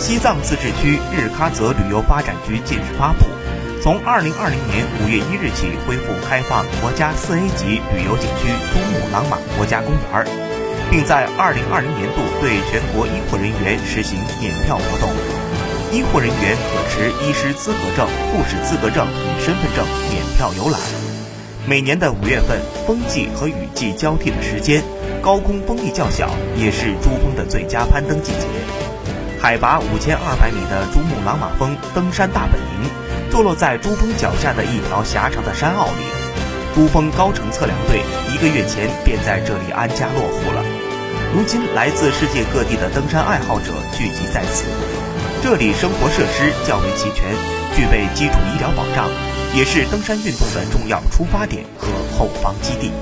西藏自治区日喀则旅游发展局近日发布，从2020年5月1日起恢复开放国家 4A 级旅游景区珠穆朗玛国家公园，并在2020年度对全国医护人员实行免票活动。医护人员可持医师资格证、护士资格证与身份证免票游览。每年的五月份，风季和雨季交替的时间，高空风力较小，也是珠峰的最佳攀登季节。海拔五千二百米的珠穆朗玛峰登山大本营，坐落在珠峰脚下的一条狭长的山坳里。珠峰高程测量队一个月前便在这里安家落户了。如今，来自世界各地的登山爱好者聚集在此。这里生活设施较为齐全，具备基础医疗保障，也是登山运动的重要出发点和后方基地。